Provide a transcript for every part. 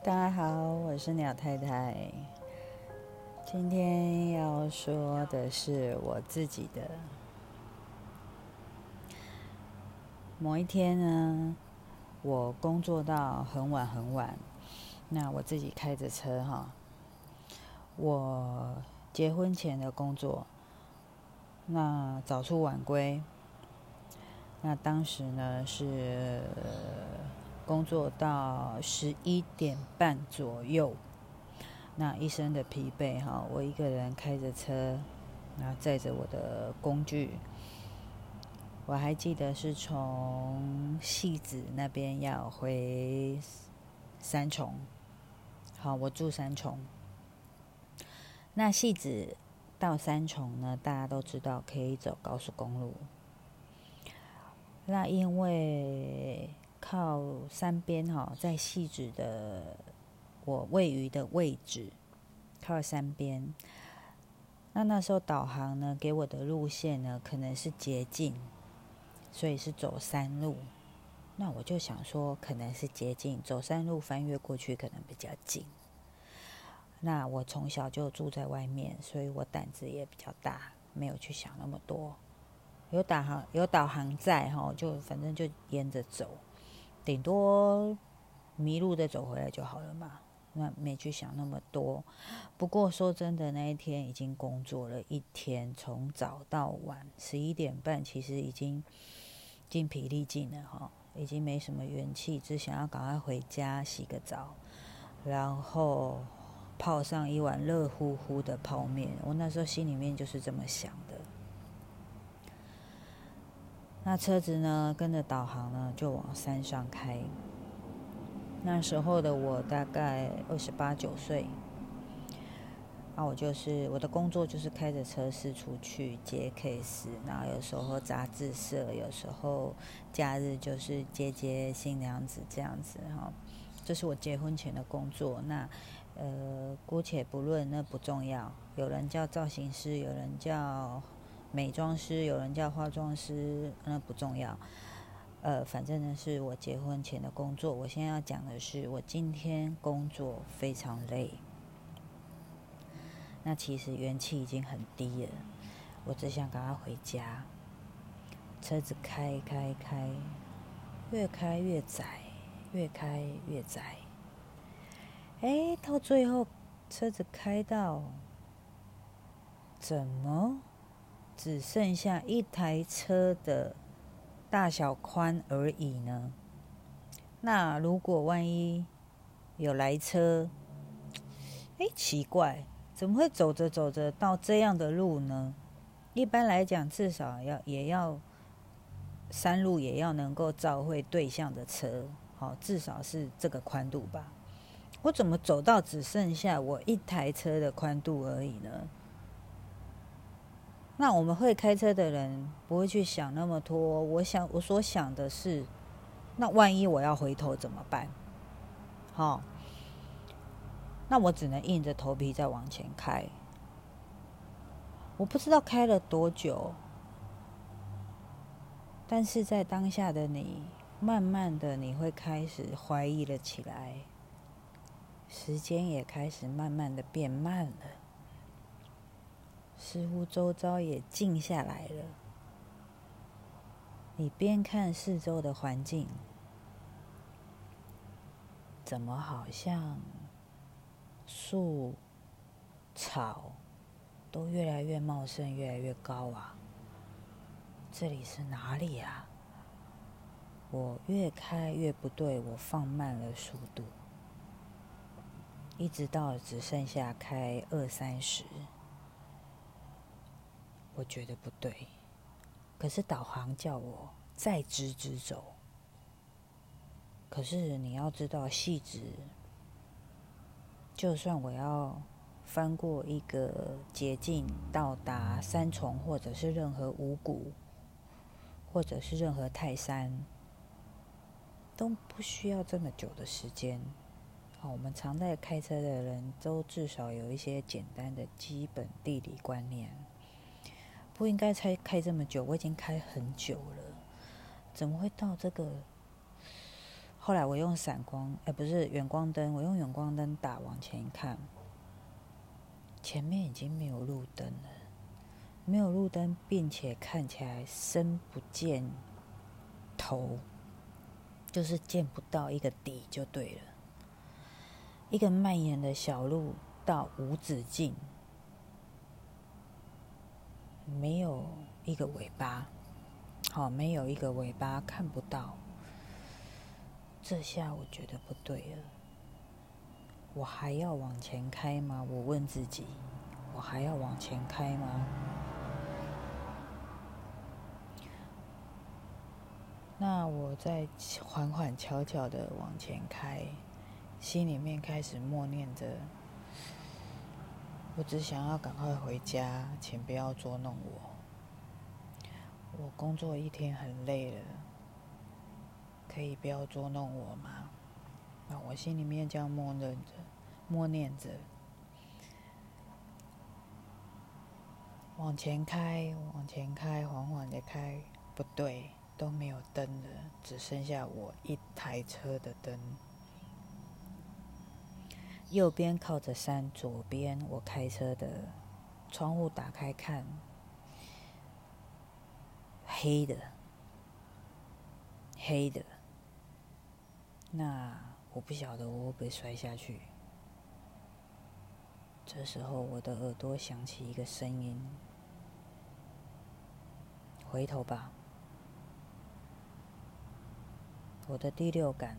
大家好，我是鸟太太。今天要说的是我自己的。某一天呢，我工作到很晚很晚，那我自己开着车哈。我结婚前的工作，那早出晚归。那当时呢是。工作到十一点半左右，那一身的疲惫哈，我一个人开着车，然后载着我的工具。我还记得是从戏子那边要回三重，好，我住三重。那戏子到三重呢，大家都知道可以走高速公路。那因为。靠山边哈，在细致的我位于的位置，靠山边。那那时候导航呢，给我的路线呢，可能是捷径，所以是走山路。那我就想说，可能是捷径，走山路翻越过去可能比较近。那我从小就住在外面，所以我胆子也比较大，没有去想那么多。有导航有导航在哈，就反正就沿着走。顶多迷路的走回来就好了嘛，那没去想那么多。不过说真的，那一天已经工作了一天，从早到晚，十一点半，其实已经精疲力尽了哈，已经没什么元气，只想要赶快回家洗个澡，然后泡上一碗热乎乎的泡面。我那时候心里面就是这么想的。那车子呢，跟着导航呢，就往山上开。那时候的我大概二十八九岁，那我就是我的工作就是开着车四处去接 case，然后有时候杂志社，有时候假日就是接接新娘子这样子哈。这是我结婚前的工作。那呃，姑且不论，那不重要。有人叫造型师，有人叫。美妆师，有人叫化妆师，那不重要。呃，反正呢是我结婚前的工作。我现在要讲的是，我今天工作非常累。那其实元气已经很低了，我只想赶快回家。车子开开开，越开越窄，越开越窄。哎，到最后车子开到，怎么？只剩下一台车的大小宽而已呢。那如果万一有来车，哎，奇怪，怎么会走着走着到这样的路呢？一般来讲，至少要也要山路也要能够照会对向的车，好，至少是这个宽度吧。我怎么走到只剩下我一台车的宽度而已呢？那我们会开车的人不会去想那么多。我想，我所想的是，那万一我要回头怎么办？好，那我只能硬着头皮再往前开。我不知道开了多久，但是在当下的你，慢慢的你会开始怀疑了起来，时间也开始慢慢的变慢了。似乎周遭也静下来了。你边看四周的环境，怎么好像树、草都越来越茂盛、越来越高啊？这里是哪里呀？我越开越不对，我放慢了速度，一直到只剩下开二三十。我觉得不对，可是导航叫我再直直走。可是你要知道，细直，就算我要翻过一个捷径到达三重，或者是任何五谷，或者是任何泰山，都不需要这么久的时间。好，我们常在开车的人都至少有一些简单的基本地理观念。不应该才开这么久，我已经开很久了，怎么会到这个后来我用闪光，哎，不是远光灯，我用远光灯打往前看，前面已经没有路灯了，没有路灯，并且看起来深不见头，就是见不到一个底就对了，一个蔓延的小路到无止境，没有一个尾巴，好，没有一个尾巴，看不到。这下我觉得不对了，我还要往前开吗？我问自己，我还要往前开吗？那我在缓缓悄悄的往前开，心里面开始默念着：我只想要赶快回家，请不要捉弄我。我工作一天很累了。可以不要捉弄我吗？啊，我心里面这样默认着，默念着，往前开，往前开，缓缓的开。不对，都没有灯了，只剩下我一台车的灯。右边靠着山，左边我开车的窗户打开看，黑的，黑的。那我不晓得我会不会摔下去。这时候，我的耳朵响起一个声音：“回头吧。”我的第六感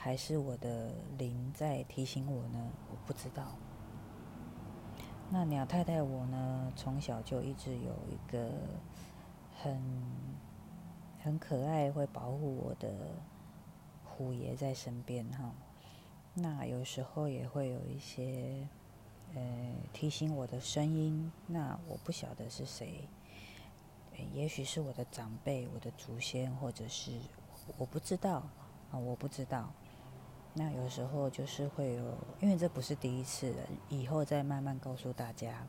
还是我的灵在提醒我呢？我不知道。那鸟太太我呢？从小就一直有一个很很可爱、会保护我的。虎爷在身边哈，那有时候也会有一些呃提醒我的声音，那我不晓得是谁，也许是我的长辈、我的祖先，或者是我不知道啊，我不知道。那有时候就是会有，因为这不是第一次了，以后再慢慢告诉大家。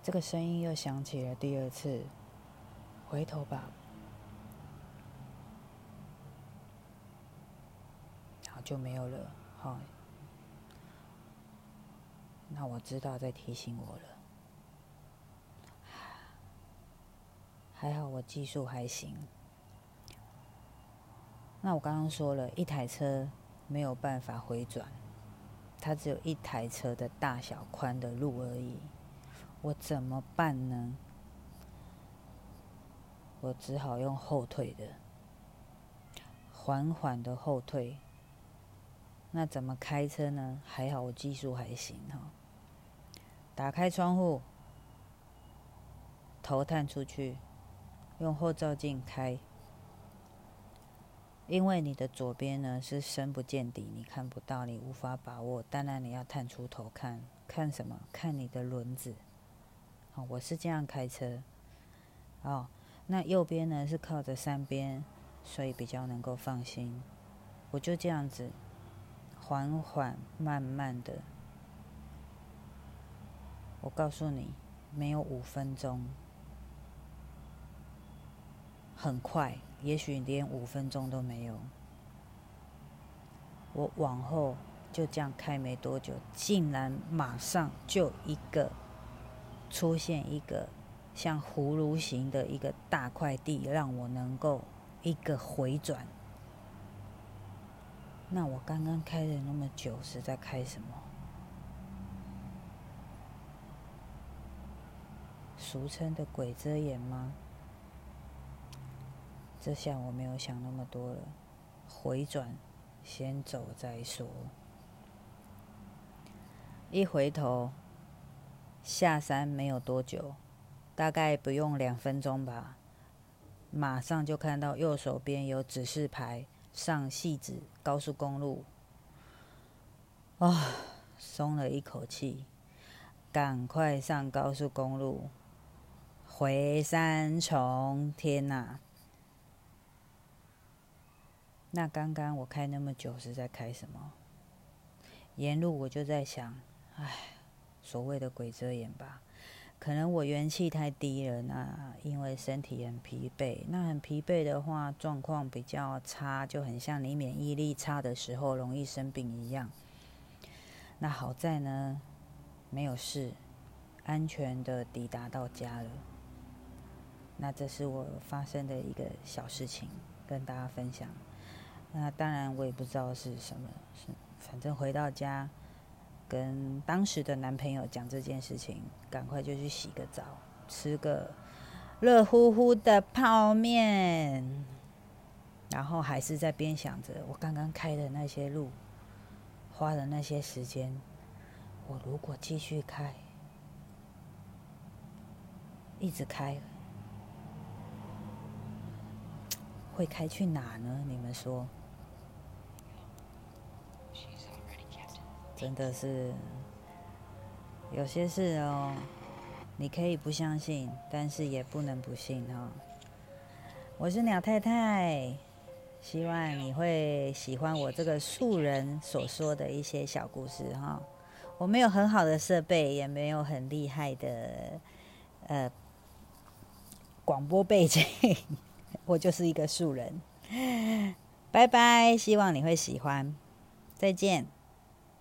这个声音又响起了第二次，回头吧。就没有了，好，那我知道在提醒我了，还好我技术还行。那我刚刚说了一台车没有办法回转，它只有一台车的大小宽的路而已，我怎么办呢？我只好用后退的，缓缓的后退。那怎么开车呢？还好我技术还行哈。打开窗户，头探出去，用后照镜开。因为你的左边呢是深不见底，你看不到，你无法把握。当然你要探出头看，看什么？看你的轮子。好，我是这样开车。哦，那右边呢是靠着山边，所以比较能够放心。我就这样子。缓缓、慢慢的，我告诉你，没有五分钟，很快，也许连五分钟都没有。我往后就这样开没多久，竟然马上就一个出现一个像葫芦形的一个大块地，让我能够一个回转。那我刚刚开了那么久是在开什么？俗称的鬼遮眼吗？这下我没有想那么多了，回转，先走再说。一回头，下山没有多久，大概不用两分钟吧，马上就看到右手边有指示牌。上戏子高速公路，啊，松了一口气，赶快上高速公路回山重。天哪！那刚刚我开那么久是在开什么？沿路我就在想，唉，所谓的鬼遮眼吧。可能我元气太低了，那因为身体很疲惫，那很疲惫的话，状况比较差，就很像你免疫力差的时候容易生病一样。那好在呢，没有事，安全的抵达到家了。那这是我发生的一个小事情，跟大家分享。那当然我也不知道是什么，是反正回到家。跟当时的男朋友讲这件事情，赶快就去洗个澡，吃个热乎乎的泡面，然后还是在边想着我刚刚开的那些路，花的那些时间，我如果继续开，一直开，会开去哪呢？你们说？真的是有些事哦，你可以不相信，但是也不能不信哦。我是鸟太太，希望你会喜欢我这个素人所说的一些小故事哈。我没有很好的设备，也没有很厉害的呃广播背景，我就是一个素人。拜拜，希望你会喜欢，再见。